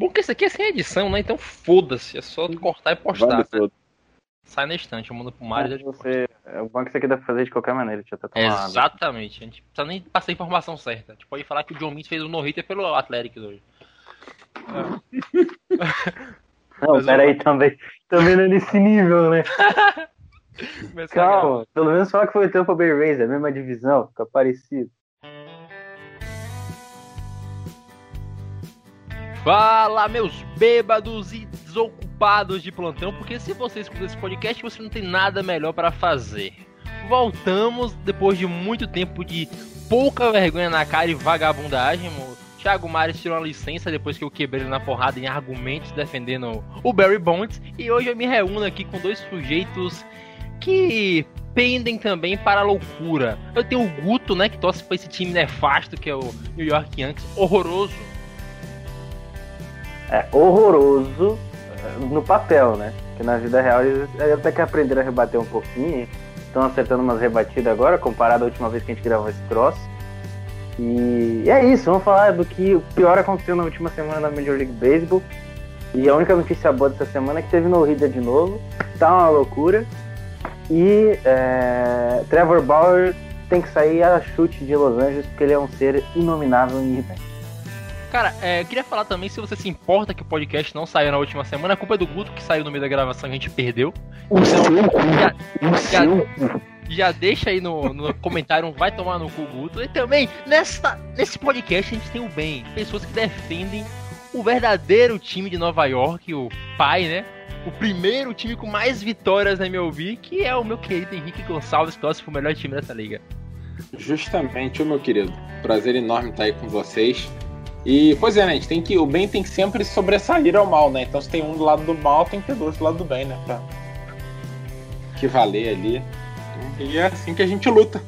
bom que esse aqui é sem edição, né? Então foda-se, é só cortar e postar. Né? Sai na estante, eu mando pro Mário. É, você, é o bom que isso aqui dá pra fazer de qualquer maneira, eu até tomar Exatamente, a gente precisa nem passar a informação certa. A gente pode falar que o John Means fez o no-hitter pelo Atlético hoje. Não, Mas peraí, eu... também, também não é nesse nível, né? Calma, pelo menos fala que foi o Tampa Bay Rays, é a mesma divisão, fica parecido. Fala, meus bêbados e desocupados de plantão, porque se você escuta esse podcast, você não tem nada melhor para fazer. Voltamos depois de muito tempo de pouca vergonha na cara e vagabundagem. O Thiago Mares tirou uma licença depois que eu quebrei na porrada em argumentos defendendo o Barry Bonds. E hoje eu me reúno aqui com dois sujeitos que pendem também para a loucura. Eu tenho o Guto, né, que torce para esse time nefasto que é o New York Yankees, horroroso. É horroroso eh, no papel, né? Que na vida real eles até que aprenderam a rebater um pouquinho. Estão acertando umas rebatidas agora, comparado à última vez que a gente gravou esse troço. E é isso, vamos falar do que o pior aconteceu na última semana na Major League Baseball. E a única notícia boa dessa semana é que teve no Rida de novo. Tá uma loucura. E é, Trevor Bauer tem que sair a chute de Los Angeles porque ele é um ser inominável em evento. Cara, é, eu queria falar também, se você se importa que o podcast não saiu na última semana, a culpa é do Guto que saiu no meio da gravação e a gente perdeu. O então, seu já, já, já, deixa aí no, no comentário, vai tomar no cu Guto. E também, nessa, nesse podcast a gente tem o bem, pessoas que defendem o verdadeiro time de Nova York, o pai, né? o primeiro time com mais vitórias na MLB, que é o meu querido Henrique Gonçalves, que torce pro melhor time dessa liga. Justamente, meu querido. Prazer enorme estar aí com vocês. E, pois é, né, a gente tem que, o bem tem que sempre sobressair ao mal, né? Então, se tem um do lado do mal, tem que ter dois do lado do bem, né? Pra que valer ali. E é assim que a gente luta.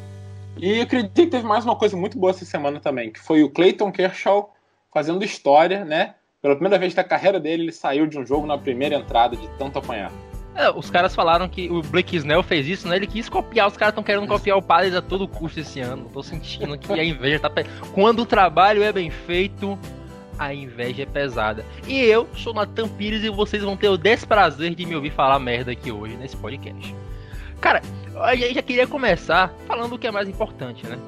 E eu acredito que teve mais uma coisa muito boa essa semana também, que foi o Clayton Kershaw fazendo história, né? Pela primeira vez da carreira dele, ele saiu de um jogo na primeira entrada de tanto apanhar. É, os caras falaram que o Blake Snell fez isso, né? Ele quis copiar, os caras estão querendo copiar o Padres a todo custo esse ano. Tô sentindo que a inveja tá. Quando o trabalho é bem feito, a inveja é pesada. E eu sou Natan Pires e vocês vão ter o desprazer de me ouvir falar merda aqui hoje nesse podcast. Cara, gente já queria começar falando o que é mais importante, né?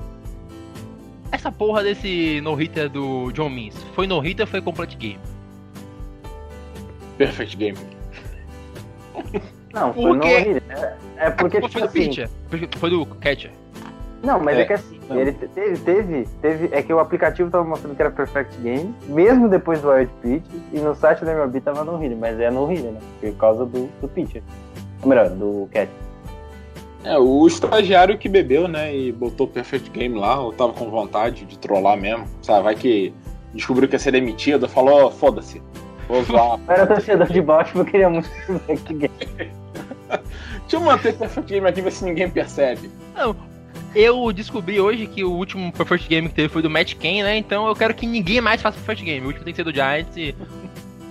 Essa porra desse no-hitter do John Means, foi no-hitter ou foi complete game? Perfect game. Não, foi porque... no-hitter. É, é porque, tipo foi do assim... pitcher, foi do catcher. Não, mas é, é que assim, não. ele teve, teve, teve, é que o aplicativo tava mostrando que era Perfect Game, mesmo depois do Wild Pitch, e no site da MLB tava no hitter, mas é no hitter, né? Por causa do, do pitcher. Ou melhor, do catcher. É, o estagiário que bebeu, né, e botou Perfect Game lá, ou tava com vontade de trollar mesmo, sabe? Vai que descobriu que ia ser demitido, falou, foda-se, zoar. Era torcedor de Baltimore, queria muito Perfect Game. Deixa eu manter Perfect Game aqui, ver se ninguém percebe. Não, eu descobri hoje que o último Perfect Game que teve foi do Matt Ken, né? Então eu quero que ninguém mais faça Perfect Game. O último tem que ser do Giants e...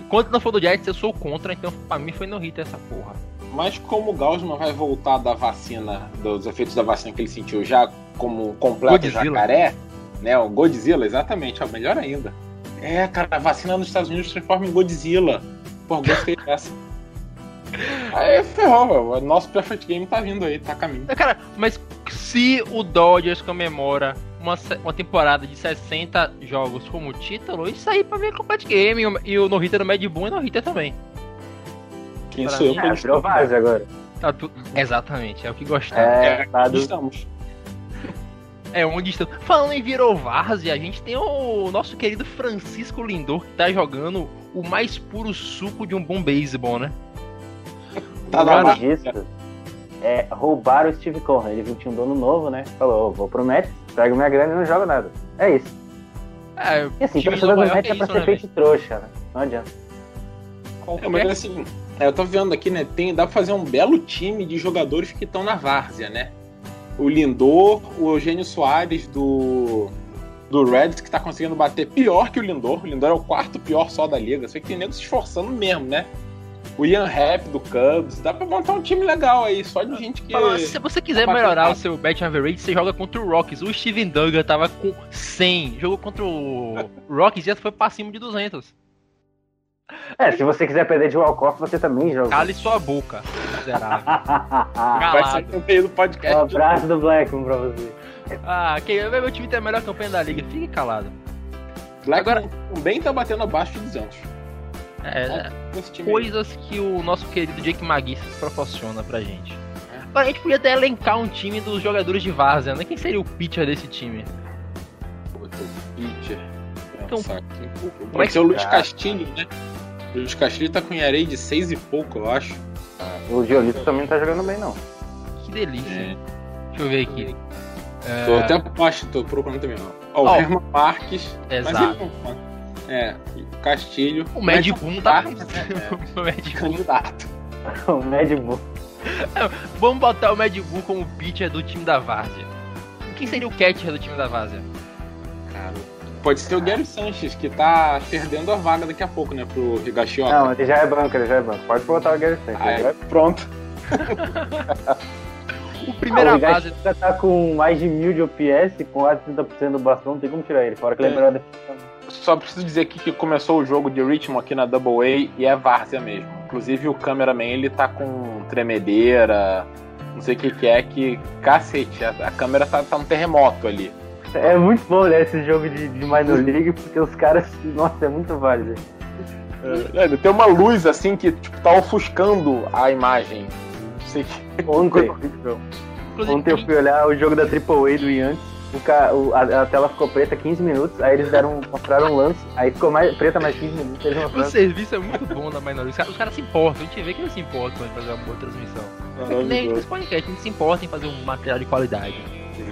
Enquanto não for do Giants, eu sou contra, então pra mim foi no hit essa porra. Mas como o Gaussman vai voltar da vacina, dos efeitos da vacina que ele sentiu já como completo Godzilla. jacaré, né? O Godzilla, exatamente, ó, melhor ainda. É, cara, a vacina nos Estados Unidos transforma em Godzilla. Pô, gostei dessa. Aí ferrou, o nosso Perfect Game tá vindo aí, tá a caminho. É, cara, mas se o Dodgers comemora uma, uma temporada de 60 jogos como título, isso aí pra mim é Complete Game. E o No-Hitter do Mad Boom é No-Hitter também. Quem sou eu? É, virou base agora. Tá tu... Exatamente, é o que gostamos. É, é tá do... estamos. É onde estamos. Falando em virou várzea, a gente tem o nosso querido Francisco Lindor que tá jogando o mais puro suco de um bom beisebol, né? Tá na disso, é, roubaram o Steve Cohen. Ele viu que tinha um dono novo, né? Falou, oh, vou pro Mets, pego minha grana e não joga nada. É isso. É, e assim, o torcedor do Mets é pra é ser né, feito trouxa, né? Não adianta. É, mas assim, é, eu tô vendo aqui, né? Tem, dá pra fazer um belo time de jogadores que estão na várzea, né? O Lindor, o Eugênio Soares do, do Reds, que tá conseguindo bater pior que o Lindor. O Lindor é o quarto pior só da liga. Só que tem nego se esforçando mesmo, né? O Ian Happ do Cubs. Dá pra montar um time legal aí, só de gente que. se você quiser melhorar o seu bet average, você joga contra o Rockies. O Steven Duggan tava com 100. Jogou contra o Rockies e já foi pra cima de 200. É, se você quiser perder de Walkoff, você também joga. Cale sua boca, miserável. Vai ser no meio do Um podcast. abraço do Blackman pra você. Ah, quem, meu time tem a melhor campanha da liga, fique calado. Black Agora- também tá batendo abaixo de 200. É, Esse time aí. coisas que o nosso querido Jake Magui proporciona pra gente. Agora, a gente podia até elencar um time dos jogadores de Várzea, né? Quem seria o pitcher desse time? Puta, pitcher. Então, é Pode que- ser o Luiz Ah. Castilho, né? O Luiz Castilho tá com ERA de 6 e pouco, eu acho. O Giolito também não tá jogando bem, não. Que delícia. É. Deixa eu ver aqui. É, Tô até acho, tô procurando também. Ó, o Herman Marques. Mas Exato. ele É, o Castilho. O Mad Boom tá. Marques, né? o Mad É, candidato. O Mad Bull. Vamos botar o Mad Bull como pitcher do time da Várzea. Quem seria o catcher do time da Várzea? Cara, pode ser o Gary Sanches, que tá perdendo a vaga daqui a pouco, né? Pro Higashioka. Não, ele já é banco, ele já é banco. Pode botar o Gary Sanchez. Ah, vai- é, pronto. O primeira Ah, o base. Tá com mais de mil de OPS, com quase 30% do bastão, não tem como tirar ele. Fora que ele é É. melhor defesa. Só preciso dizer aqui que começou o jogo de Richmond aqui na Double A e é várzea mesmo. Inclusive o cameraman ele tá com tremedeira, não sei o que que é, que cacete, a, a câmera tá, tá um terremoto ali. É muito bom olhar esse jogo de, de Minor League, porque os caras. Nossa, é muito válido. É, tem uma luz assim que tipo, tá ofuscando a imagem. Não sei que Ontem, ontem eu fui olhar o jogo da AAA do Yankees. O ca... o- a, a tela ficou preta 15 minutos, aí eles deram, mostraram um lance, aí ficou mais, preta mais 15 minutos, eles O serviço é muito bom da Minor League. Os caras, os caras se importam, a gente vê que eles se importam em fazer uma boa transmissão. É que nem esse podcast, a gente se importa em fazer um material de qualidade.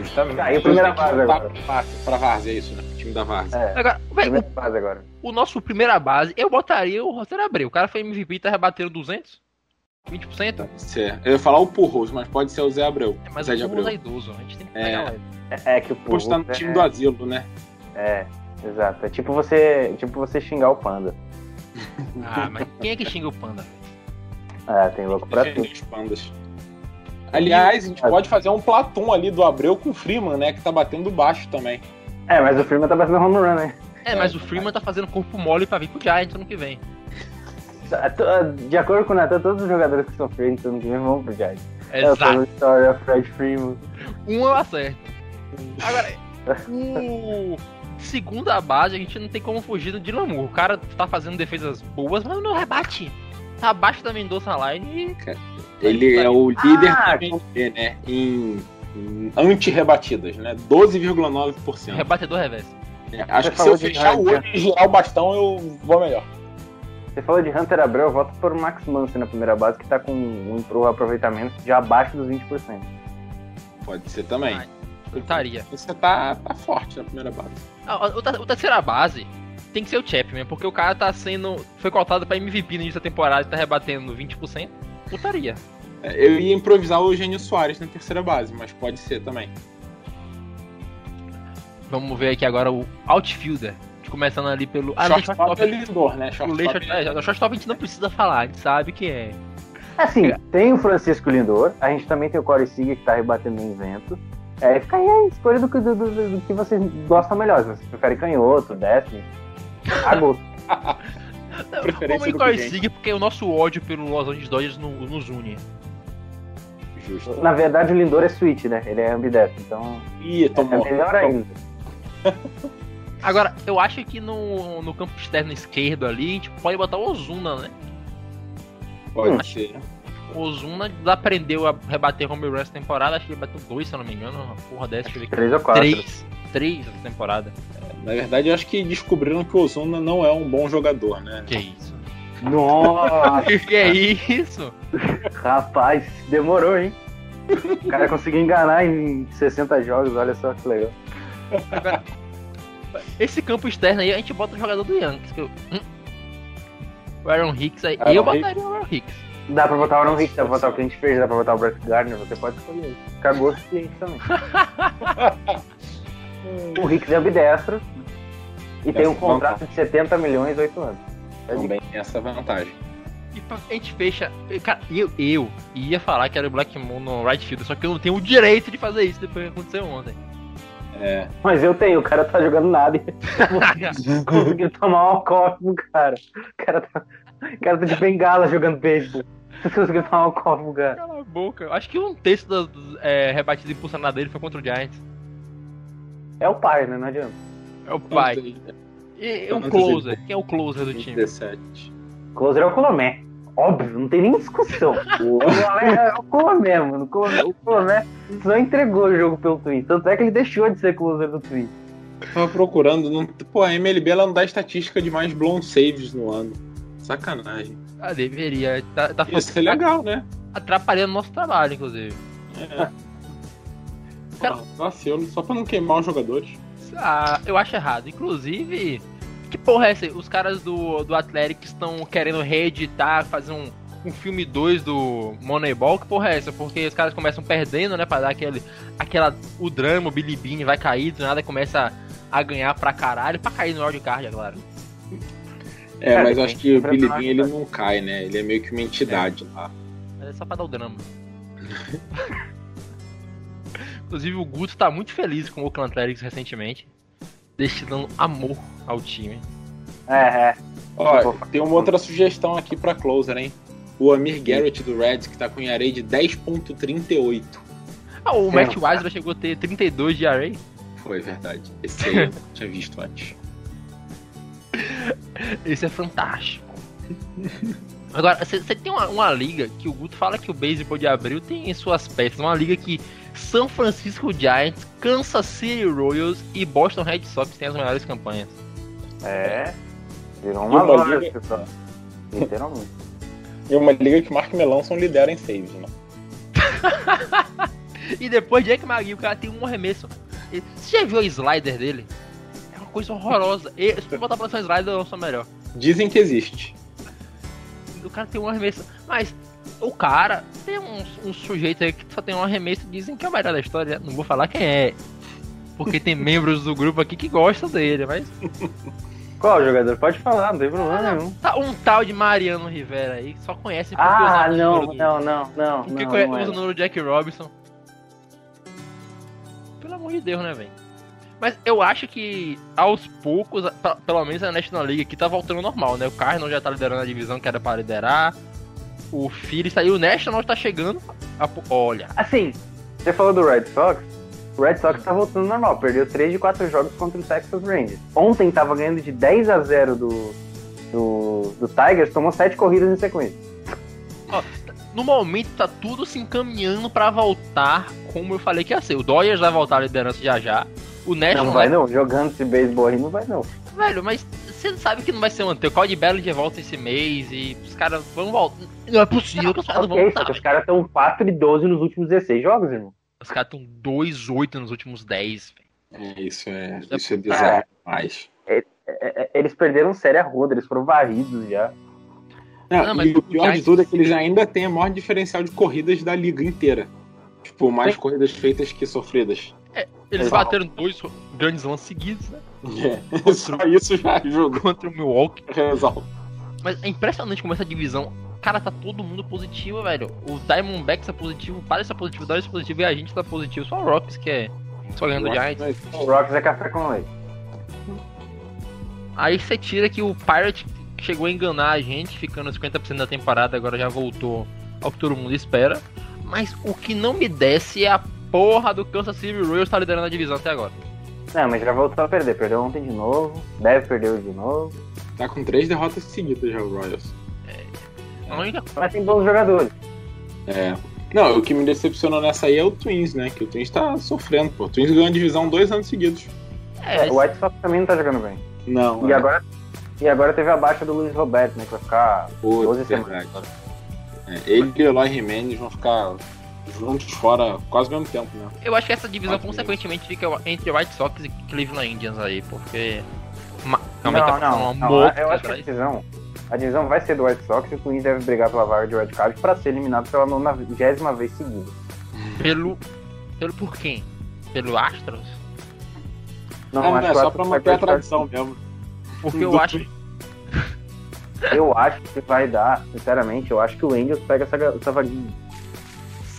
Justamente. A primeira base agora? Pra, pra Várzea, é isso, né? O time da Várzea. É, Agora, primeira fase agora. o, nosso primeira base, eu botaria o Roger Abreu. O cara foi MVP e tá rebatendo 200? 20%? Pode ser. Eu ia falar o Purros, mas pode ser o Zé Abreu. É, mas Zé o Purros Abreu. é idoso, a gente tem que É. pegar. É, é que o Purros tá no Purros time é- do asilo, né? É, exato. É tipo você, tipo você xingar o panda. Ah, mas quem é que xinga o Panda? Ah, tem louco pra tudo. os pandas. Aliás, a gente pode fazer um Platum ali do Abreu com o Freeman, né? Que tá batendo baixo também. É, mas o Freeman tá batendo home run, né? É, mas o Freeman tá fazendo corpo mole pra vir pro Giants ano que vem. De acordo com o Nathan, todos os jogadores que são free ano que vem vão pro Giants. É o Exato. Story of Fred Freeman. Um eu acerto. Agora, o segunda base, a gente não tem como fugir do Dylan Moore. O cara tá fazendo defesas boas, mas não rebate. Tá abaixo da Mendonça Line e Ele é o líder Ah, MLB, né? Em, em anti-rebatidas, né? 12,9%. rebatedor reverso. É, Acho Você que se eu fechar o olho e girar o bastão, eu vou melhor. Você falou de Hunter Abreu, eu voto por Max Muncy na primeira base, que tá com um pro aproveitamento de abaixo dos 20%. Pode ser também. Ah, Eu estaria. Você tá, tá forte na primeira base. Ah, o, o terceira base tem que ser o Chapman, porque o cara tá sendo. Foi cotado pra MVP no início da temporada e tá rebatendo 20%. Putaria. É, Eu ia improvisar o Eugênio Soares na terceira base, mas pode ser também. Vamos ver aqui agora o outfielder. Começando ali pelo. Ah, não, shortstop é Lindor, né? O Shortstop Leixo, é, a gente não precisa falar, a gente sabe que é. Assim, tem o Francisco Lindor, a gente também tem o Corey Seager que tá rebatendo em vento. É, fica aí a escolha do, que- do, do, do que vocês gostam melhor. Se vocês preferem canhoto, décimo, a gosto. Preferência Vamos em. Seager, porque o nosso ódio pelo Los Angeles Dodgers no- nos une. Justo. Na verdade, o Lindor é switch, né? Ele é ambidestro, então Ih, é melhor ainda. Agora, eu acho que no, no campo externo esquerdo ali, a gente pode botar o Ozuna, né? Pode Hum. ser. O Ozuna aprendeu a rebater home run essa temporada, acho que ele bateu dois, se eu não me engano, uma porra dessa. Três ou quatro. Três. Três essa temporada. Na verdade, eu acho que descobriram que o Ozuna não é um bom jogador, né? Que isso? Nossa, que é isso? rapaz, demorou, hein? O cara conseguiu enganar em 60 jogos, olha só que legal. Agora, esse campo externo aí, a gente bota o jogador do Yankees. Que eu, hum? O Aaron Hicks aí. Aaron eu botaria o Aaron Hicks. Dá pra botar o Aaron Hicks, dá pra botar o Clint Fraser, dá pra botar o Brett Gardner, você pode escolher. Cagou o cliente também. o Hicks é ambidestro e tem um Essa contrato de 70 milhões, 8 anos. É Também tem essa vantagem. E a gente fecha. Cara, eu, eu ia falar que era o Black Moon no right field, só que eu não tenho o direito de fazer isso depois que aconteceu ontem. É. Mas eu tenho, o cara tá jogando nada e conseguiu tomar um copo, cara. O cara tá, o cara tá de bengala jogando beisebol. Conseguiu tomar um copo, cara. Cala a boca. Acho que um terço das, é, rebatidas impulsionadas dele foi contra o Giants. É o pai, né? Não adianta. É o pai. E, e o closer? Quem é o closer do time? 17. Closer é o Colomé. Óbvio, não tem nem discussão. O Colomé é o Colomé, mano. O Colomé, o Colomé só entregou o jogo pelo Twin. Tanto é que ele deixou de ser closer do Twin. Tava procurando. Não... Pô, a MLB ela não dá estatística de mais blown saves no ano. Sacanagem. Ah, deveria. Tá, tá Ia ser legal, né? atrapalhando nosso trabalho, inclusive. É. Cara- Pô, Vacilo, só pra não queimar os jogadores. Ah, eu acho errado. Inclusive, que porra é essa? Os caras do, do Athletics estão querendo reeditar, fazer um, um filme 2 do Moneyball. Que porra é essa? Porque os caras começam perdendo, né? Pra dar aquele. Aquela. O drama, o Billy Bean vai cair, do nada começa a ganhar pra caralho. Pra cair no wildcard, é claro. É, Cara, mas tem acho que o Billy Bean ele não cai, né? Ele é meio que uma entidade lá. Mas é só pra dar o drama. Inclusive, o Guto tá muito feliz com o Oakland Athletics recentemente. Destinando amor ao time. É, é. Ó, tem uma outra sugestão aqui pra closer, hein? O Amir Garrett do Reds, que tá com ERA de 10.38. Ah, o Sim, Matt cara. Wise chegou a ter 32 de array. Foi verdade. Esse aí eu tinha visto antes. Esse é fantástico. Agora, você tem uma, uma liga que o Guto fala que o beisebol de abril tem em suas peças. Uma liga que São Francisco Giants, Kansas City Royals e Boston Red Sox têm as melhores campanhas. É. Virou uma uma loja, liga- pessoal. Literalmente. E uma liga que Mark Melanson lidera em saves, né? E depois Jack McGee, o cara tem um arremesso. Você já viu o slider dele? É uma coisa horrorosa. E, se tu botar pra ser um slider, eu sou melhor. Dizem que existe. O cara tem um arremesso. Mas o cara tem um, um sujeito aí que só tem um arremesso dizem que é o melhor da história. Não vou falar quem é. Porque tem membros do grupo aqui que gostam dele, mas. Qual jogador? Pode falar, não tem problema nenhum. Tá um tal de Mariano Rivera aí, que só conhece porque Ah, usa não, do- não, não, não. Porque não, conhece, não é. usa o número do Jack Robinson. Pelo amor de Deus, né, velho? Mas eu acho que aos poucos, p- pelo menos a National League aqui tá voltando normal, né? O Cardinal já tá liderando a divisão que era para liderar. O Phillies tá aí, o National tá chegando. a olha, Assim, você falou do Red Sox. O Red Sox tá voltando normal. Perdeu 3 de 4 jogos contra o Texas Rangers. Ontem tava ganhando de 10 a 0 do, do, do Tigers, tomou 7 corridas em sequência. no momento tá tudo se encaminhando pra voltar como eu falei que ia ser. O Dodgers vai voltar à liderança já já. O National Não vai não, jogando esse beisebol aí não vai não. Velho, mas você sabe que não vai ser manter. O Cody Bello de volta esse mês e os caras vão voltar. Não é possível que os caras não vão Ok, só voltar. que os caras estão 4 e 12 nos últimos 16 jogos, irmão. Os caras estão 2-8 nos últimos 10. velho. É, isso é, isso é bizarro demais. É, é, Eles perderam série a roda, eles foram varridos já. Não, Não, mas e o pior de tudo é que eles ainda têm a maior diferencial de corridas da liga inteira. Tipo, mais corridas feitas que sofridas. Eles Exato. bateram dois grandes lances seguidos, né? É, só isso já ajuda. Contra o Milwaukee. Resolve. Mas é impressionante como essa divisão. Cara, tá todo mundo positivo, velho. O Diamondbacks é positivo, o Padres é positivo, o Dodgers é positivo e a gente tá positivo. Só o Rocks que é. Só ganhando o Giants. O Rocks é café com leite. Aí você tira que o Pirate chegou a enganar a gente, ficando 50% da temporada, agora já voltou ao que todo mundo espera. Mas o que não me desce é a porra do Kansas City Royals tá liderando a divisão até agora. Não, mas já voltou a perder. Perdeu ontem de novo. Deve perder hoje de novo. Tá com três derrotas seguidas já o Royals. A única Mas tem bons jogadores. É. Não, o que me decepcionou nessa aí é o Twins, né? Que o Twins tá sofrendo, pô. O Twins ganhou a divisão dois anos seguidos. é, O White Sox também não tá jogando bem. Não, E é. agora, e agora teve a baixa do Luiz Roberto, né? Que vai ficar Pô, 12 verdade. semanas. É, ele e o Eloy Jimenez vão ficar juntos fora quase ao mesmo tempo, né? eu acho que essa divisão consequentemente fica entre White Sox e Cleveland Indians aí, porque. Não, tá não, não. moca Eu acho que a divisão, a divisão vai ser do White Sox e o Twins deve brigar pela vaga de Red Card pra ser eliminado pela nonagésima vez seguida. Pelo. Pelo por quem? Pelo Astros? Não, não, acho é que o só pra vai manter a perder tradição mesmo. Porque eu acho. Eu acho que vai dar, sinceramente, eu acho que o Angels pega essa, essa vaguinha.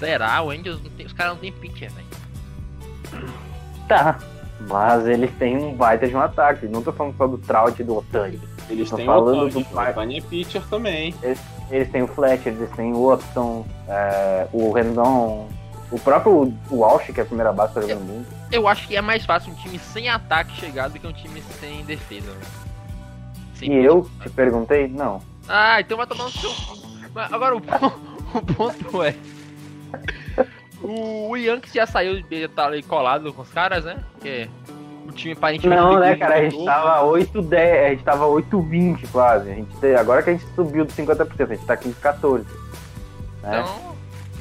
Será? O Angels não tem. Os caras não tem pitcher, velho. Tá. Mas eles têm um baita de um ataque. Não tô falando só do Trout e do Otani. Eles Tô têm o falando Otani. do O Otani é pitcher também. Eles têm o Fletcher, eles têm o Upton, é, o Rendon, o próprio Walsh, que é a primeira base, tá jogando muito. Eu acho que é mais fácil um time sem ataque chegar do que um time sem defesa. velho. Sem E eu te perguntei? Não. Ah, então vai tomar no seu. Agora o, o ponto é. O Yankees já saiu, já tá ali colado com os caras, né? Porque o time aparentemente. Não, né, cara? A gente novo. tava 8-10, a gente tava 8-20 quase. A gente, agora que a gente subiu dos 50%, a gente tá aqui em 14. Né? Então.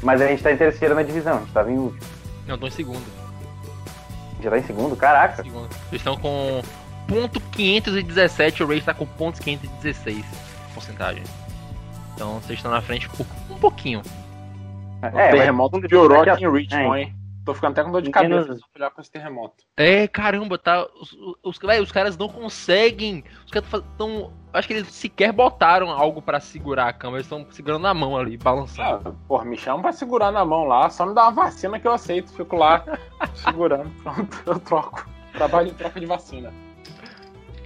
Mas a gente tá em terceiro na divisão, a gente tava em último. Não, tô em segundo. Já tá em segundo? Caraca. segundo. Vocês estão com ponto 517, o Rays tá com pontos 516 porcentagem. Então vocês estão na frente por um pouquinho. O É, mas- terremoto piorou aqui em Richmond, hein? Tô ficando até com dor de Menos- cabeça de olhar com esse terremoto. É, caramba, tá. Os, os, véi, os caras não conseguem. Os caras estão. Acho que eles sequer botaram algo pra segurar a câmera. Eles estão segurando na mão ali, balançando. Ah, porra, me chama pra segurar na mão lá, só me dá uma vacina que eu aceito. Fico lá segurando, pronto, eu troco. Trabalho em troca de vacina.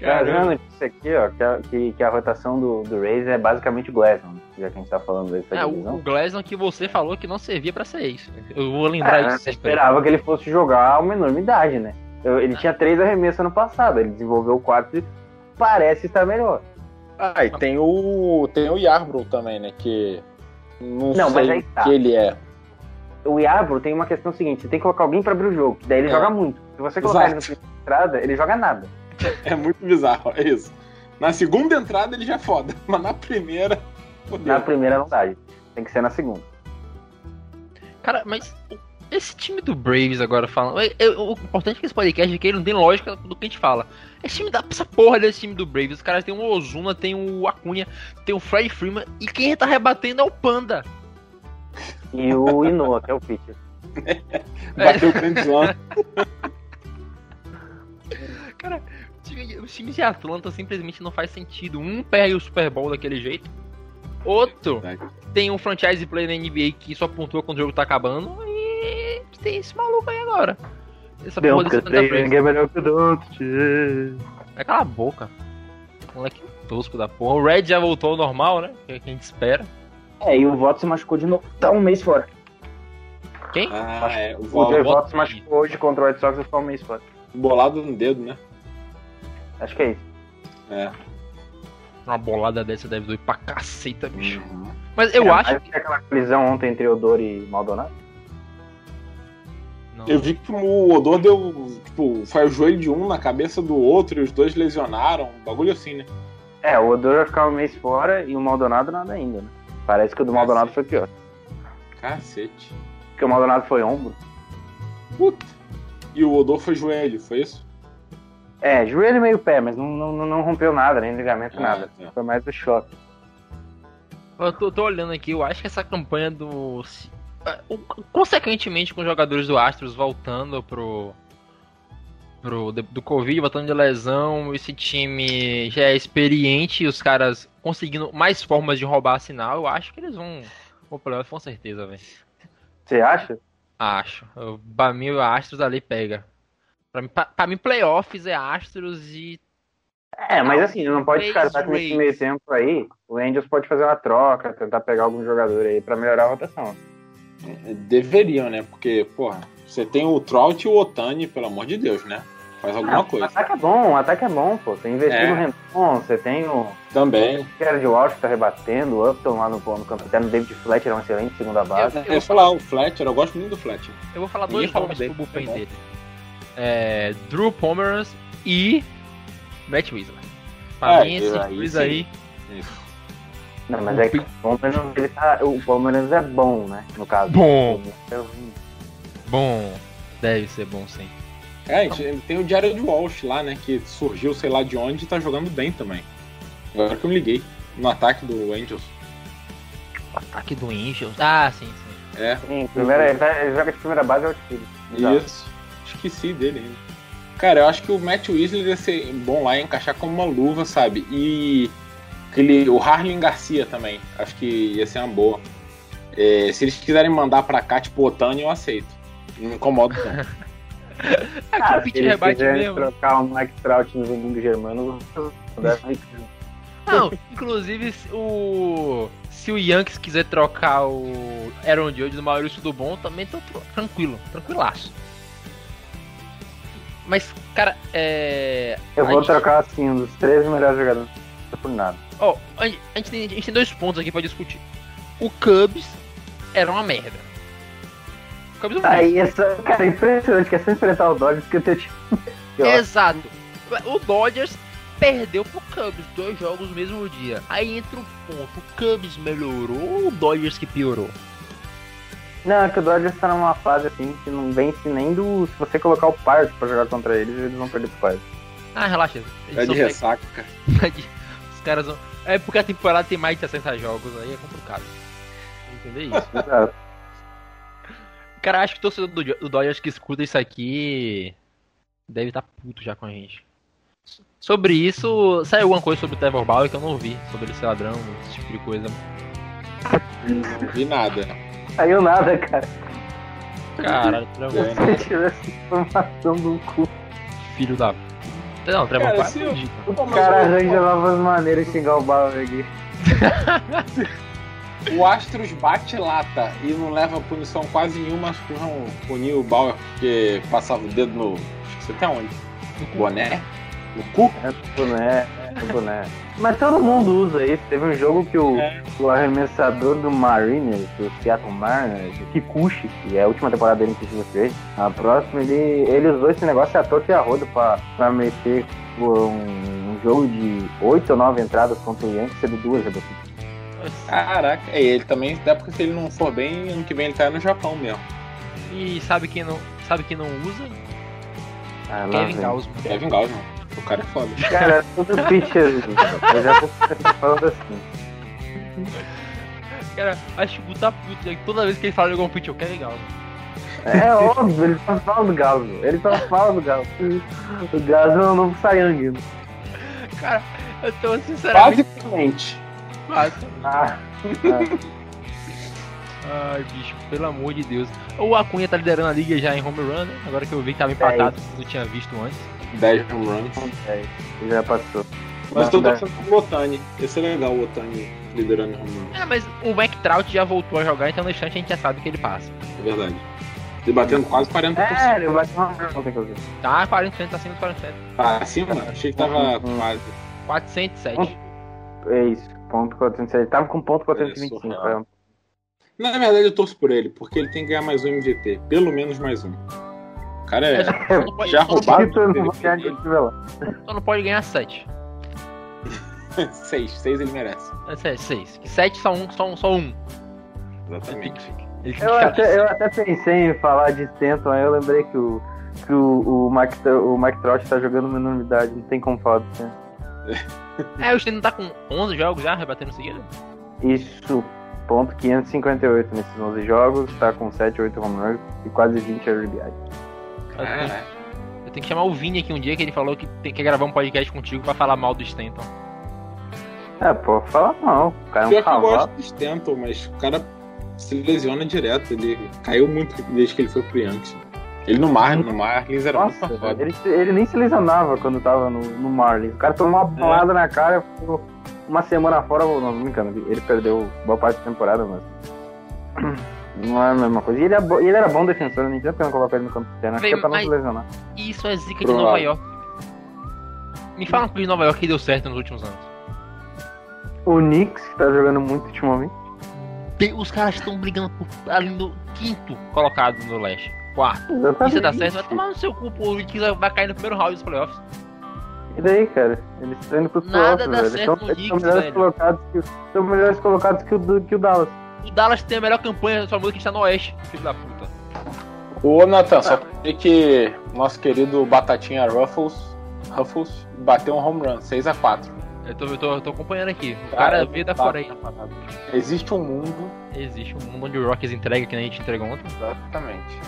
Tá vendo isso aqui, ó, que a, que, que a rotação do, do Rays é basicamente o Glasnow, já que a gente tá falando dessa É, o, divisão. o Glasnow que você falou que não servia pra ser isso. Eu vou lembrar É, disso eu esperava que ele fosse jogar uma enormidade, né? Eu- ele tinha três arremessos ano passado, ele desenvolveu o quatro e parece estar melhor. Ah, e tem o. Tem o Yarbrough também, né? Que. Não, Não, sei tá. que ele é. O Yarbrough tem uma questão seguinte, você tem que colocar alguém pra abrir o jogo, que daí ele É. joga muito. Se você colocar Exato. ele na entrada, ele joga nada. É muito bizarro, é isso. Na segunda entrada ele já é foda, mas na primeira. Fodeu. Na primeira não dá, tem que ser na segunda. Cara, mas esse time do Braves agora falando. é- é- o importante é que esse podcast aqui ele não tem lógica do que a gente fala. Esse time da essa porra desse time do Braves. Os caras tem o Ozuna, tem o Acunha, tem o Fred Freeman. E quem tá rebatendo é o Panda. E o Inoa, que é o pitcher. Bateu o Cantizano. Cara, os times de Atlanta simplesmente não faz sentido. Um perde o Super Bowl daquele jeito. Outro tem um franchise player na NBA que só pontua quando o jogo tá acabando. E tem esse maluco aí agora. Essa porra desse Braves. é melhor que o Don't. Vai calar a boca. Moleque tosco da porra. O Red já voltou ao normal, né? Que é o que a gente espera. É, e o voto se machucou de novo. Tá um mês fora. Quem? Ah, é. O O voto se machucou hoje contra o White Sox e ficou um mês fora. bolado no dedo, né? Acho que é isso. É. Uma bolada dessa deve doer pra caceta, bicho. Uhum. Mas eu É, acho mas que. aquela colisão ontem entre Odor e Maldonado? Não. Eu vi que o Odor deu. Tipo, foi o joelho de um na cabeça do outro e os dois lesionaram. Um bagulho assim, né? É, o Odor vai ficar um mês fora e o Maldonado nada ainda, né? Parece que o do Maldonado foi pior. Cacete. Porque o Maldonado foi ombro. Puta. E o Odor foi joelho, foi isso? É, joelho e meio pé, mas não, não, não rompeu nada, nem ligamento, Ah, nada. tá. Foi mais do choque. Eu tô, tô olhando aqui, eu acho que essa campanha do. é, o- Consequentemente, com os jogadores do Astros voltando pro. pro do Covid, voltando de lesão, esse time já é experiente e os caras conseguindo mais formas de roubar sinal, eu acho que eles vão. Vou playoff com certeza, velho. Você acha? Acho. Eu, pra mim, o Astros ali pega. Pra mim, pra, pra mim, playoffs é Astros e. É, mas assim, não pode descartar que nesse meio tempo aí, o Angels pode fazer uma troca, tentar pegar algum jogador aí pra melhorar a rotação. É, Deveriam, né? Porque, porra, você tem o Trout e o Otani, pelo amor de Deus, né? Faz alguma Ah, O coisa. ataque é bom, o ataque é bom, pô. Você investiu É. no Renton, você tem o Também. Jared Walsh que tá rebatendo, o Upton lá no, no campo interno, o David Fletcher é um excelente segunda base. Eu ia falar, o Fletcher, eu gosto muito do Fletcher. Eu vou falar dois nomes pro bullpen é dele. É, Drew Pomeranz e Matt Weasley. Pra É, mim, esses aí dois sim. aí. Não, mas é que o Palmeiras, ele tá, o Palmeiras é bom, né? No caso. Bom. Bom. Deve ser bom, sim. É, a gente ele tem o Jared Walsh lá, né? Que surgiu sei lá de onde e tá jogando bem também. Agora que eu me liguei. No ataque do Angels. O ataque do Angels. Ah, sim, sim. É, Sim, primeira, ele, tá- ele joga de primeira base é o time. isso. Esqueci dele ainda. Cara, eu acho que o Matt Weasley ia ser bom lá, ia encaixar como uma luva, sabe? E aquele, o Harlan Garcia também. Acho que ia ser uma boa. É, se eles quiserem mandar pra cá, tipo, o Otani, eu aceito. Não me incomodo, não. Aqui Cara, o se eles rebate quiserem mesmo. trocar o Mike Trout no domingo germano, deve- Não, inclusive o. Se o Yankees quiser trocar o Aaron Judge do Maurício do Bom, também tô tranquilo, tranquilaço. Mas, cara, é. eu vou gente- trocar assim, um dos três melhores jogadores por nada. Ó, a gente, a gente tem, a gente tem dois pontos aqui pra discutir. O Cubs era uma merda. O Cubs é essa, cara, é impressionante que é só enfrentar o Dodgers que eu tenho time. Exato. O Dodgers perdeu pro Cubs dois jogos no mesmo dia. Aí entra o ponto: o Cubs melhorou ou o Dodgers que piorou? Não, é que o Dodgers tá numa fase assim que não vence nem do. Se você colocar o Pirates pra jogar contra eles, eles vão perder pro Pirates. Ah, relaxa. Eles É de ressaca. Os caras vão. É porque a temporada tem mais de 60 jogos, aí é complicado. Entender isso. Exato. Cara, acho que o torcedor do, do Dodgers que escuta isso aqui deve estar puto já com a gente. Sobre isso, saiu alguma coisa sobre o Trevor Bauer que eu não vi, sobre ele ser ladrão, esse tipo de coisa. Não vi nada. Saiu nada, cara. Caralho, É. Se eu tivesse informação do cu. filho da. Não, Trevor Cara, Bauer se eu- ridículo. O cara arranja novas maneiras de xingar o Bauer aqui. O Astros bate lata e não leva punição quase nenhuma. Acho que vão punir o Bauer porque passava o dedo no. Acho que você tá onde? No boné? No cu? É boné, é boné. Mas todo mundo usa isso. Teve um jogo que o, É. o arremessador do Mariners, do Seattle Mariners, o Kikuchi, que é a última temporada dele que você a próxima, ele, ele usou esse negócio a torto e a rodo pra, pra meter um, um jogo de 8 ou 9 entradas contra o Yankees, sendo duas rebatidas. Caraca, é ele também, até porque se ele não for bem, ano que vem ele cai no Japão mesmo. E sabe quem não, sabe quem não usa? Ah, Kevin. Gausman. Kevin Gausman. O cara é foda. Cara, tudo pitcher. Eu já tô falando assim. Cara, acho que o tá puto, né? toda vez que ele fala de algum pitch, eu quero Kevin Gausman. É óbvio, ele só fala do Galo. Ele só fala do Galo. O Galo é o novo Sayang. Cara, eu tô sinceramente. Basicamente. quase. Ah, Ai, bicho, pelo amor de Deus. O Acunha tá liderando a liga já em home run, né? Agora que eu vi que tava empatado, não tinha visto antes. 10 home runs. é, já passou. Mas tô torcendo pro Otani. Ia ser legal o Otani liderando home runs. É, mas o Mac Trout já voltou a jogar, então no instante a gente já sabe que ele passa. É verdade. Ele batendo quase 40%. É, ele vai tomar uma ontem que eu vi. Tá, 40%, tá acima dos 47. Ah, acima? Achei que tava Uhum. quase. 407. É isso, ponto 406. Ele tava com ponto 425. surreal. foi ontem. Na verdade, eu torço por ele, porque ele tem que ganhar mais um MVP. Pelo menos mais um. O cara é. Pode, Já só não pode- só não pode ganhar 7. seis. Seis ele merece. É 6. 7 só um, só um, só um. Exatamente. Ele Eu até, eu até pensei em falar de Stanton, aí eu lembrei que o, que o, o, Mike, o Mike Trout tá jogando uma enormidade, não tem como falar do Stanton. É, o Stanton tá com 11 jogos já, rebatendo seguida. Isso, ponto 558 nesses 11 jogos, tá com 7, 8 home runs e quase 20 RBI. Eu tenho, É, eu tenho que chamar o Vini aqui um dia que ele falou que tem que gravar um podcast contigo pra falar mal do Stanton. É, pô, fala não, o cara é um Pior que eu cavalo. gosto do Stanton, mas o cara se lesiona direto. Ele caiu muito desde que ele foi pro Yankees. Ele no Mar, no Marlins era muito Nossa, mais foda. ele, ele nem se lesionava quando tava no, no Marlins. O cara tomou uma bolada na cara, ficou uma semana fora, não, não brincando, ele perdeu boa parte da temporada, mas. Não é a mesma coisa. E ele, é bo- ele era bom defensor, eu nem entendo porque não colocar ele no campo externo. Acho que é pra não se lesionar. Isso é zica de Provável. Nova York. Me fala um clube de Nova York que deu certo nos últimos anos. O Knicks, que tá jogando muito ultimamente. Os caras estão brigando por ali no quinto colocado no leste. Quarto. Exatamente. Isso dá certo, vai tomar no seu cu. O Knicks vai cair no primeiro round dos playoffs. E daí, cara? Eles estão indo pros Nada playoffs, dá velho. certo Eles no são- eles são Knicks, melhores velho. colocados que, são melhores colocados que o, que o Dallas. O Dallas tem a melhor campanha, só muda que está no oeste, filho da puta. Ô, Nathan, só dizer que nosso querido Batatinha Ruffles, Ruffles bateu um home run, 6x4. Eu tô, eu tô, eu tô acompanhando aqui. O cara vê da fora aí. Existe um mundo. Existe um mundo onde o Rockies entrega que nem a gente entregou ontem. Exatamente.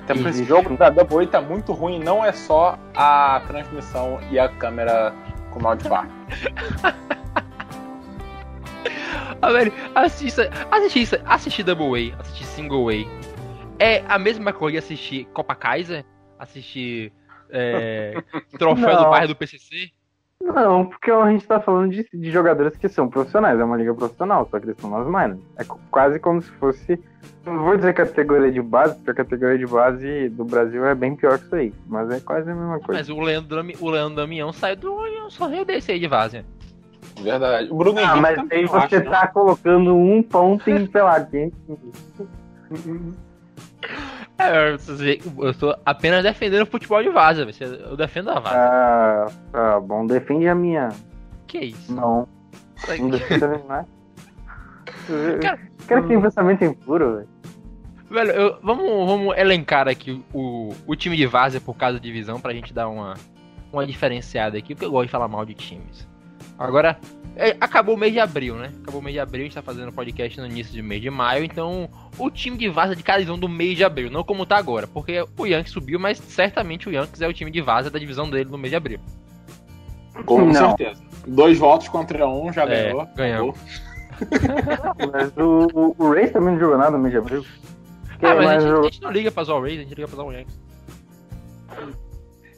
Até porque esse jogo da Double tá muito ruim, não é só a transmissão e a câmera com mal de bar. Ah, velho, assista, assistir, assistir Double A, assistir Single A. É a mesma coisa assistir Copa Kaiser assistir é, troféu Não. do bairro do PCC? Não, porque a gente tá falando de, de jogadores que são profissionais, é uma liga profissional, só que eles são nas minors. É quase como se fosse. Não vou dizer categoria de base, porque a categoria de base do Brasil é bem pior que isso aí. Mas é quase a mesma coisa. Mas o Leandro, o Leandro Damião saiu do sorriu desse aí de várzea. Verdade. O Bruno Ah, Henrique mas também, aí você acho, né? tá colocando um ponto em, sei lá. É, eu tô- apenas defendendo o futebol de velho. eu defendo a várzea. Ah, tá bom, defende a minha. Que isso? Não, não defende a minha, é? Cara, Cara que tem pensamento impuro, velho. Velho, eu- vamos, vamos elencar aqui o, o time de várzea por cada divisão pra gente dar uma, uma diferenciada aqui, porque eu gosto de falar mal de times. Agora, é, acabou o mês de abril, né? Acabou o mês de abril, a gente tá fazendo podcast no início de mês de maio, então o time de várzea de cada divisão do mês de abril, não como tá agora, porque o Yankees subiu, mas certamente o Yankees é o time de várzea da divisão dele no mês de abril. Com Não. certeza. Dois votos contra um, já É, ganhou. ganhamos. Mas o, o, o Race também não jogou nada no mês de abril. Ah, mas a gente, a gente não liga pra Zol Rays, a gente liga pra Zol Yankees.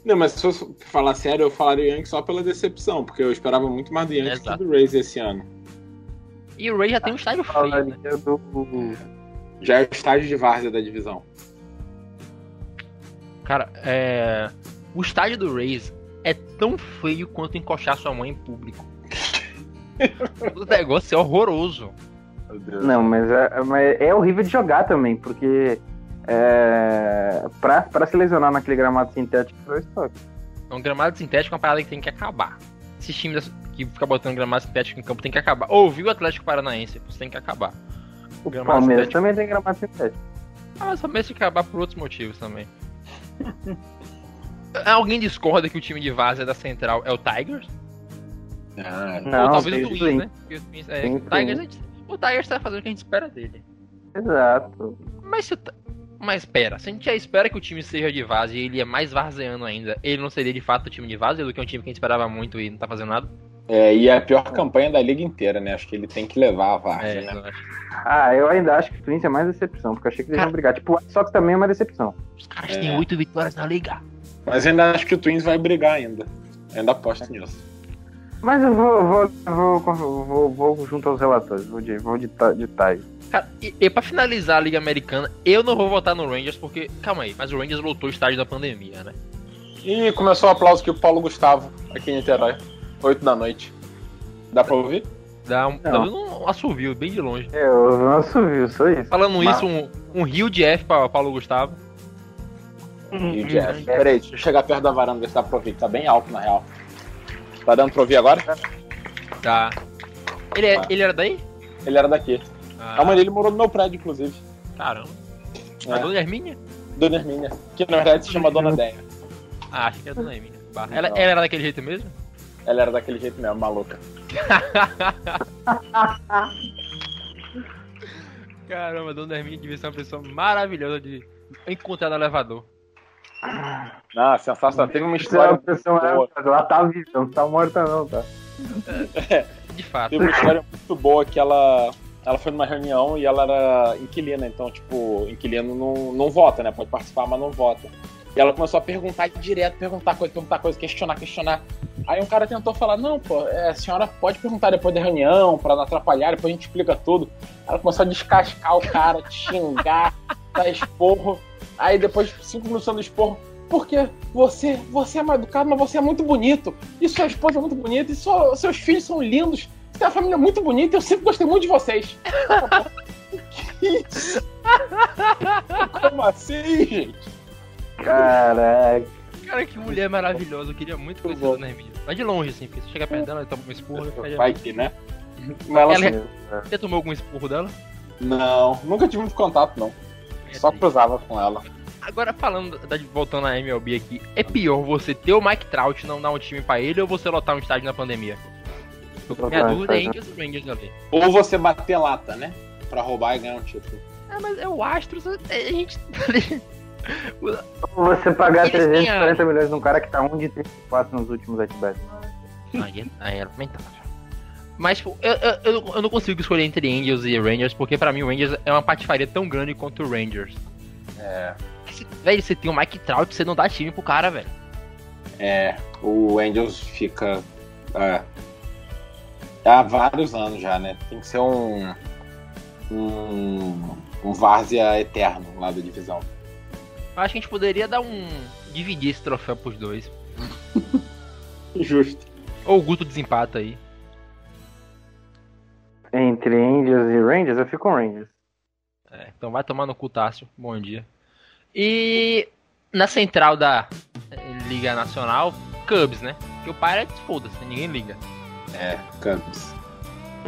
Não, mas se fosse falar sério, eu falaria Yankees só pela decepção, porque eu esperava muito mais do Yankees Exato. que do Rays esse ano. E o Ray já tem um estádio feio, né? Do. Já é o estágio de várzea da divisão. Cara, é. O estádio do Rays é tão feio quanto encoxar sua mãe em público. o negócio é horroroso. Meu Deus. Não, mas é, mas é horrível de jogar também, porque. É, pra, pra se lesionar naquele gramado sintético, dois toques. É um gramado sintético é uma parada que tem que acabar. Esses times que ficam botando gramado sintético em campo tem que acabar. Ouviu o Atlético Paranaense, isso tem que acabar. O Gramado Palmeiras sintético. também tem gramado sintético. Ah, mas também tem que acabar por outros motivos também. Alguém discorda que o time de Vaza da Central é o Tigers? Ah, Não, Ou talvez o Twins, né? O Twins, é, Tem o Tigers, gente- o Tigers tá fazendo o que a gente espera dele. Exato. Mas se o mas pera, se a gente já espera que o time seja de Vaza e ele é mais varzeano ainda, ele não seria de fato o time de Vaza do que um time que a gente esperava muito e não tá fazendo nada? É, e é a pior campanha da liga inteira, né? Acho que ele tem que levar a várzea, É, né? eu acho. Ah, eu ainda acho que o Twins é mais decepção, porque eu achei que eles Cara- iam brigar. Tipo, o White Sox também é uma decepção. Os caras É. têm oito vitórias na liga. Mas ainda acho que o Twins vai brigar ainda. Ainda aposto nisso. Mas eu vou, vou, vou, vou, vou, vou junto aos relatores, vou de, vou de, de Tigers. Cara, e, e pra finalizar a Liga Americana, eu não vou votar no Rangers porque. Calma aí, mas o Rangers lotou o estádio da pandemia, né? E começou o aplauso aqui pro Paulo Gustavo, aqui em Niterói. 8 da noite. Dá pra ouvir? Dá um, Não. tá dando um assovio bem de longe. Eu não assobio, só isso. Falando Mas- isso, um, um rio de F pra Paulo Gustavo. E o Jeff. Peraí, deixa eu chegar perto da varanda, ver se dá pra ouvir, que tá bem alto na real. Tá dando pra ouvir agora? Tá. Ele, é, Tá. ele era daí? Ele era daqui. Ah, A mãe dele morou no meu prédio, inclusive. Caramba. A É. dona Hermínia? Dona Hermínia. Que na verdade se chama Dona Deia. Ah, achei que a dona Hermínia. Bah, Ela, ela era daquele jeito mesmo? Ela era daquele jeito mesmo, maluca. Caramba, a dona Hermínia devia ser uma pessoa maravilhosa de encontrar no elevador. Ah, sensacional. Teve uma Isso é uma história. pessoa, boa. ela tá viva, não tá morta não, tá? De fato. Teve uma história muito boa que ela. Ela foi numa reunião e ela era inquilina, então, tipo, inquilino não, não vota, né? Pode participar, mas não vota. E ela começou a perguntar direto, perguntar coisa, perguntar coisa, questionar, questionar. Aí um cara tentou falar, não, pô, é, a senhora pode perguntar depois da reunião, pra não atrapalhar, depois a gente explica tudo. Ela começou a descascar o cara, xingar, dar esporro. Aí depois, cinco minutos dando esporro, porque você, você é mal educado, mas você é muito bonito. E sua esposa é muito bonita, e sua- seus filhos são lindos. Você tem uma família muito bonita e eu sempre gostei muito de vocês. que isso? Como assim, gente? Caraca. Cara, que mulher maravilhosa. Eu queria muito conhecer a dona Hermínia. Mas de longe, assim, porque se chega perto dela, ela toma um esporro. Vai que, né? Mas ela, Ela- assim, Você tomou algum esporro dela? Não, nunca tive muito contato, não. Só cruzava com ela. Agora falando, da, voltando à MLB aqui, é pior você ter o Mike Trout e não dar um time pra ele ou você lotar um estádio na pandemia? Minha Lotar um dúvida é os Rangers ali. Ou você bater lata, né? Pra roubar e ganhar um título. Ah, mas é o Astros, a gente. Você pagar Eles têm 340 milhões num cara que tá 1 de 34 nos últimos at-bats. Aí é- aí é lamentável. Mas tipo, eu, eu, eu não- eu não consigo escolher entre Angels e Rangers, porque pra mim o Rangers é uma patifaria tão grande quanto o Rangers. É. Velho, você tem o Mike Trout, você não dá time pro cara, velho. É, o Angels fica. É, há vários anos já, né? Tem que ser um. Um. Um Várzea eterno lá da divisão. Acho que a gente poderia dar um. dividir esse troféu pros dois. Justo. Ou o Guto desempata aí. Entre Angels e Rangers, eu fico com Rangers. É, então vai tomar no cu, Tássio. Bom dia. E na central da Liga Nacional, Cubs, né? Porque o Pirates, foda-se, ninguém liga. É, Cubs.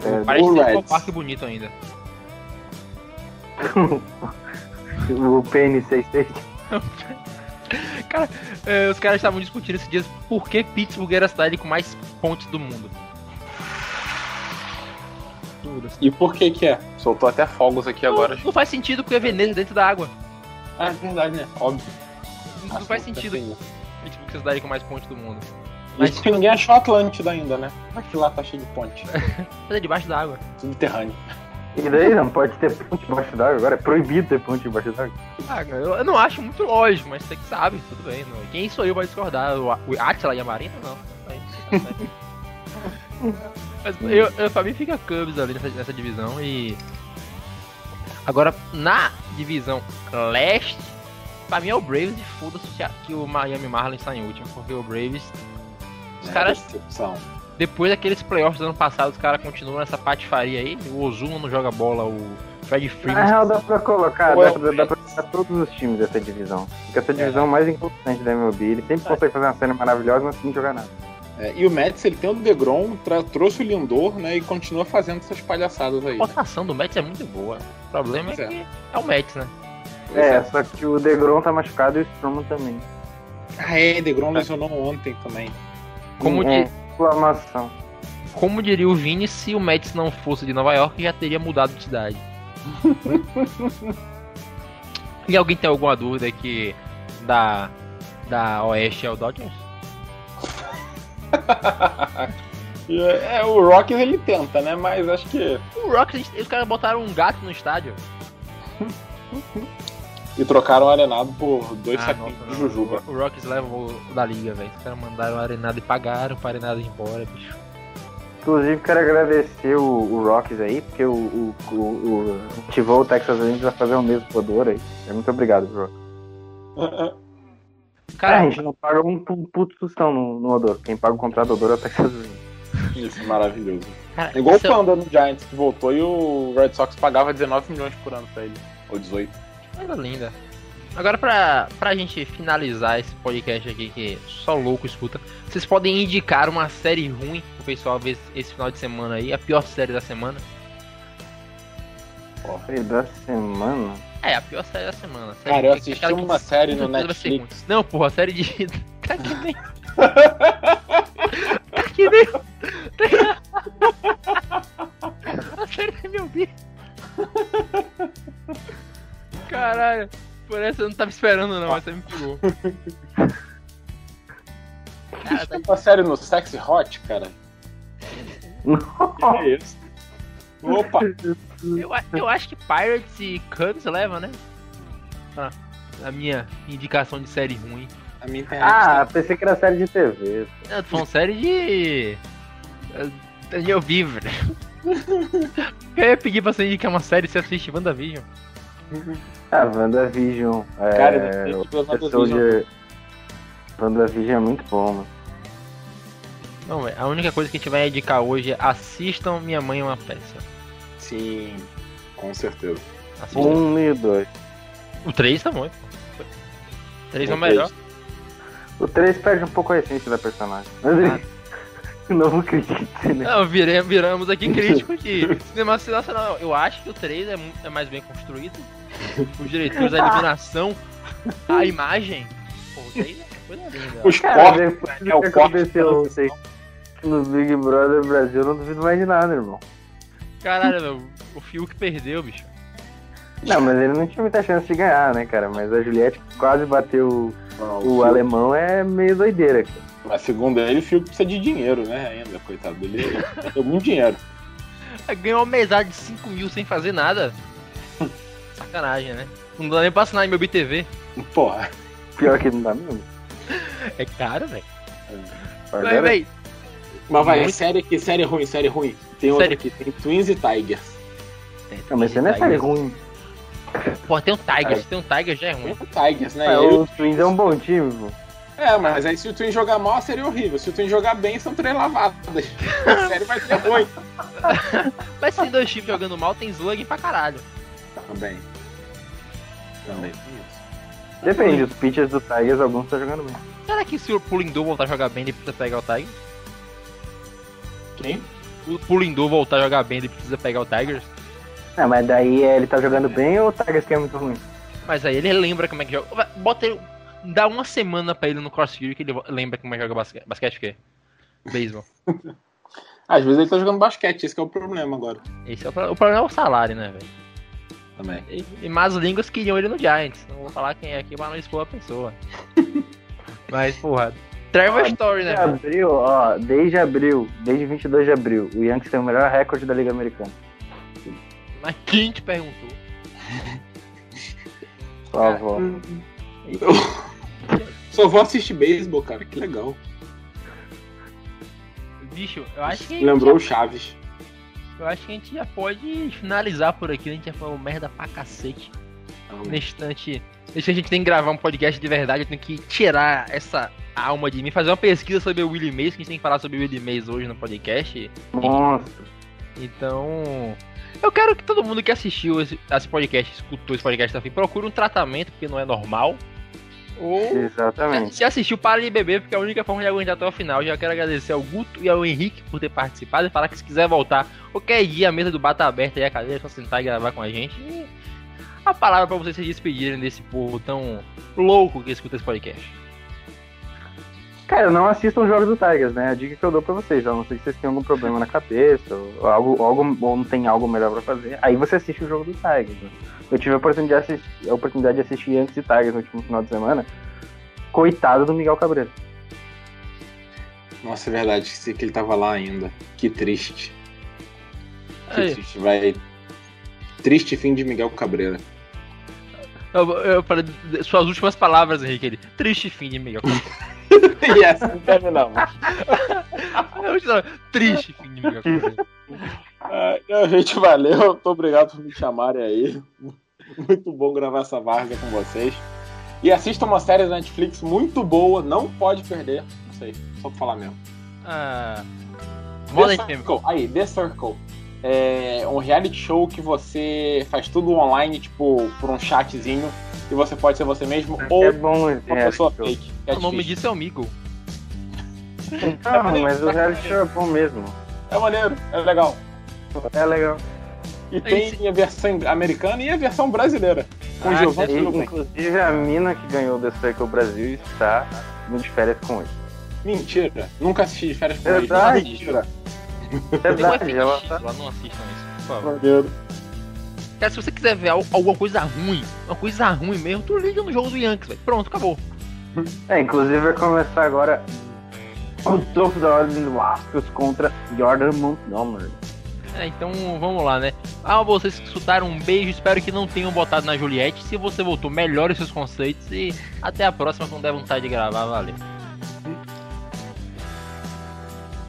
É, o tem um parque bonito ainda. o PN66. Cara, eh, os caras estavam discutindo esses dias por que Pittsburgh era a cidade com mais pontes do mundo. E por que que é? Soltou até fogos aqui agora. Não, não faz sentido porque é Veneza dentro da água. Ah, é verdade, né? Óbvio. Não faz sentido Pittsburgh ser a cidade com mais pontes do mundo. Mas Isso que ninguém achou Atlântida ainda, né? Aqui lá tá cheio de ponte. mas é debaixo da água. Subterrâneo. E daí não pode ter ponte embaixo d'água agora? É proibido ter ponte embaixo d'água. Ah, eu, eu não acho muito lógico, mas você que sabe, tudo bem. Não. Quem sou eu pra discordar? O, o Atila e a Marina? Não. Aí, tá mas eu, eu, pra mim fica Cubs ali nessa, nessa divisão e. Agora, na divisão leste, pra mim é o Braves e foda-se que o Miami Marlins está em último, porque o Braves. Os É, caras, decepção. depois daqueles playoffs do ano passado, os caras continuam nessa patifaria aí. O Ozuna não joga bola, o Fred Na Freeman. real, dá pra colocar, é dá, o pra, dá Reds. pra colocar todos os times dessa divisão. Porque essa divisão é mais importante da MLB. Ele sempre consegue fazer uma cena maravilhosa, mas sem jogar nada. É, e o Mets, ele tem o DeGrom, trouxe o Lindor, né? E continua fazendo essas palhaçadas aí. A rotação do Mets é muito boa. O problema é Pois é. que é o Mets, né? Pois É, só que o Degrom tá machucado e o Stroman também. Ah, é, DeGrom lesionou ontem também. Como, é, di- exclamação. como diria o Vini, se o Mets não fosse de Nova York, já teria mudado de cidade. e alguém tem alguma dúvida que da, da Oeste é o Dodgers? E, é, o Rockies ele tenta, né? Mas acho que. O Rocks, os caras botaram um gato no estádio. E trocaram o arenado por dois Ah, saquinhos nossa, de. Jujuba. O Rocks levou o da liga, velho. Os caras mandaram o arenado e pagaram para arenado ir embora, bicho. Inclusive, quero agradecer o, o Rockies aí, porque o, o, o, o motivou o Texas Rangers a fazer o mesmo podor aí. É, Muito obrigado, Rock. Cara, Cara, a gente não paga um pu- puto tostão no, no Odor. Quem paga o contrato do Odor é o Texas Rangers. Isso, maravilhoso. cara É igual o é- Panda no Giants que voltou e o Red Sox pagava 19 milhões por ano pra ele. Ou 18. Coisa linda. Agora, pra, pra gente finalizar esse podcast aqui, que só louco escuta, vocês podem indicar uma série ruim pro pessoal ver esse final de semana aí, a pior série da semana. Série da semana. É, a pior série da semana. Série Cara, eu assisti aquela que uma série no. Netflix. Não, porra, a série de. tá que nem. tá que nem. a série da meu bicho. Caralho, por essa eu não tava esperando, não, essa me pegou. Cara, tá Uma série no Sexy Hot, cara. Que é isso? Opa! Eu, eu acho que Pirates e Cubs leva, né? Ah, a minha indicação de série ruim. A minha. Ah, pensei que era série de TV. Eu tô falando série de. eh, Daniel Viver. Eu ia pedir pra você indicar uma série você assiste WandaVision. Ah, WandaVision. É, Cara, eu o tô vendo Soldier. WandaVision é muito bom, mano. Não, véi, a única coisa que a gente vai indicar hoje é assistam Minha Mãe é uma Peça. Sim, com certeza. Assistam. Um e o dois. O 3 tá bom. 3 é o O melhor. O 3 perde um pouco a essência da personagem. Mas Ah. novo crítico de cinema. Não, virei, viramos aqui críticos de cinema nacional. Eu acho que o 3 é, é mais bem construído. Os diretores, a iluminação, a imagem. Pô, o 3 é coisa linda. Os Cara, cortes, depois é o que corte aconteceu ontem no Big Brother Brasil, eu não duvido mais de nada, irmão. Caralho, meu, o Fiuk perdeu, bicho. Não, mas ele não tinha muita chance de ganhar, né, cara? Mas a Juliette quase bateu Não, o Fiuk- alemão é meio doideira, cara. Mas segundo ele, o Fiuk precisa de dinheiro, né? Ainda, coitado dele. Ele tem muito dinheiro. Ganhou uma mesada de 5 mil sem fazer nada. Sacanagem, né? Não dá nem pra assinar em meu BTV. Porra. Pior que não dá mesmo. É caro, velho. Mas Mas, vai, é série que série ruim, série ruim. Tem outra Série- aqui, tem Twins e Tigers. Não, mas você não é série ruim. Pô, tem um Tigers, tem um Tigers já é Tem ruim. o Tigers, né? É, E o Twins é um bom time, pô. É, mas aí se o Twin jogar mal, seria horrível. Se o Twin jogar bem, são três lavadas. A série vai ser ruim. Mas se dois times jogando mal, tem slug pra caralho. Também. Também tem isso. Depende, os pitchers do Tigers, alguns estão jogando bem. Será que se o Pulindu voltar a jogar bem, ele precisa pegar o Tigers? Quem? O Pulindu voltar a jogar bem, ele precisa pegar o Tigers? É, mas daí é, ele tá jogando bem ou o Tigers que é muito ruim? Mas aí ele lembra como é que joga. Bota ele. Dá uma semana pra ele no CrossFit que ele lembra como é que joga basquete. Basquete o quê? Beisebol. Às vezes ele tá jogando basquete, esse que é o problema agora. Esse é o, pro- o problema é o salário, né, velho? Também. E, e más línguas queriam ele no Giants. Não vou falar quem é aqui pra não expor a pessoa. Mas, porra. Trevor Story, né? Desde abril, ó, desde abril, desde 22 de abril, o Yankees tem o melhor recorde da Liga Americana. Mas quem te perguntou? Só a avó. Só vou assistir beisebol, cara, que legal. Bicho, eu acho que. a gente Lembrou o já- Chaves. Eu acho que a gente já pode finalizar por aqui. A gente já falou merda pra cacete. Nesse instante. Nesse a gente tem que gravar um podcast de verdade. Eu tenho que tirar essa alma de mim. Fazer uma pesquisa sobre o Willie Mays. Que a gente tem que falar sobre o Willie Mays hoje no podcast. Monstro. Então. Eu quero que todo mundo que assistiu esse, esse podcast, escutou esse podcast também, procure um tratamento, porque não é normal. Ou Exatamente. se assistiu, para de beber, porque é a única forma de aguentar até o final. Já quero agradecer ao Guto e ao Henrique por ter participado e falar que se quiser voltar qualquer dia, a mesa do bata aberta e a cadeira, é só sentar e gravar com a gente. E a palavra pra vocês se despedirem desse povo tão louco que escuta esse podcast. Cara, não assistam os jogos do Tigers, né? A dica que eu dou pra vocês, a não ser que vocês tenham algum problema na cabeça, ou, algo, algo, ou não tem algo melhor pra fazer. Aí você assiste o jogo do Tigers. né? Eu tive a oportunidade de assistir, a oportunidade de assistir Yankees e Tigers no último final de semana. Coitado do Miguel Cabreiro. Nossa, é verdade, que ele tava lá ainda. Que triste. Que Aí, triste, vai. Triste fim de Miguel Cabreira. eu, eu, falei suas últimas palavras, Henrique. Ele, triste fim de Miguel. e assim terminamos. triste fim de Miguel. Ah, não, gente, valeu. Muito obrigado por me chamarem aí. Muito bom gravar essa várzea com vocês. E assista uma série da Netflix muito boa, não pode perder. Não sei, só pra falar mesmo. Ah, The. Circle. Aí, The Circle. É um reality show que você faz tudo online, tipo, por um chatzinho, e você pode ser você mesmo ou é bom esse uma reality pessoa show. fake. é O nome disso é o Migo. Não, mas o reality show é bom mesmo. É maneiro, é legal. É legal. E tem a versão americana e a versão brasileira. Com Ah, Giovanni E, inclusive a mina que ganhou o The Circle Brasil está indo de férias com ele. Mentira. Nunca assisti de férias com eles. Verdade. Verdade, ela tá. lá, não assistam isso, por favor. Maneiro. Cara, se você quiser ver al- alguma coisa ruim, uma coisa ruim mesmo, tu liga no jogo do Yankees, velho. Pronto, acabou. É, inclusive vai começar agora o topo da ordem do Astros contra Jordan Montgomery. É, então vamos lá, né? Ah, vocês que escutaram, um beijo. Espero que não tenham botado na Juliette. Se você voltou, melhore seus conceitos e até a próxima quando der vontade de gravar. Valeu.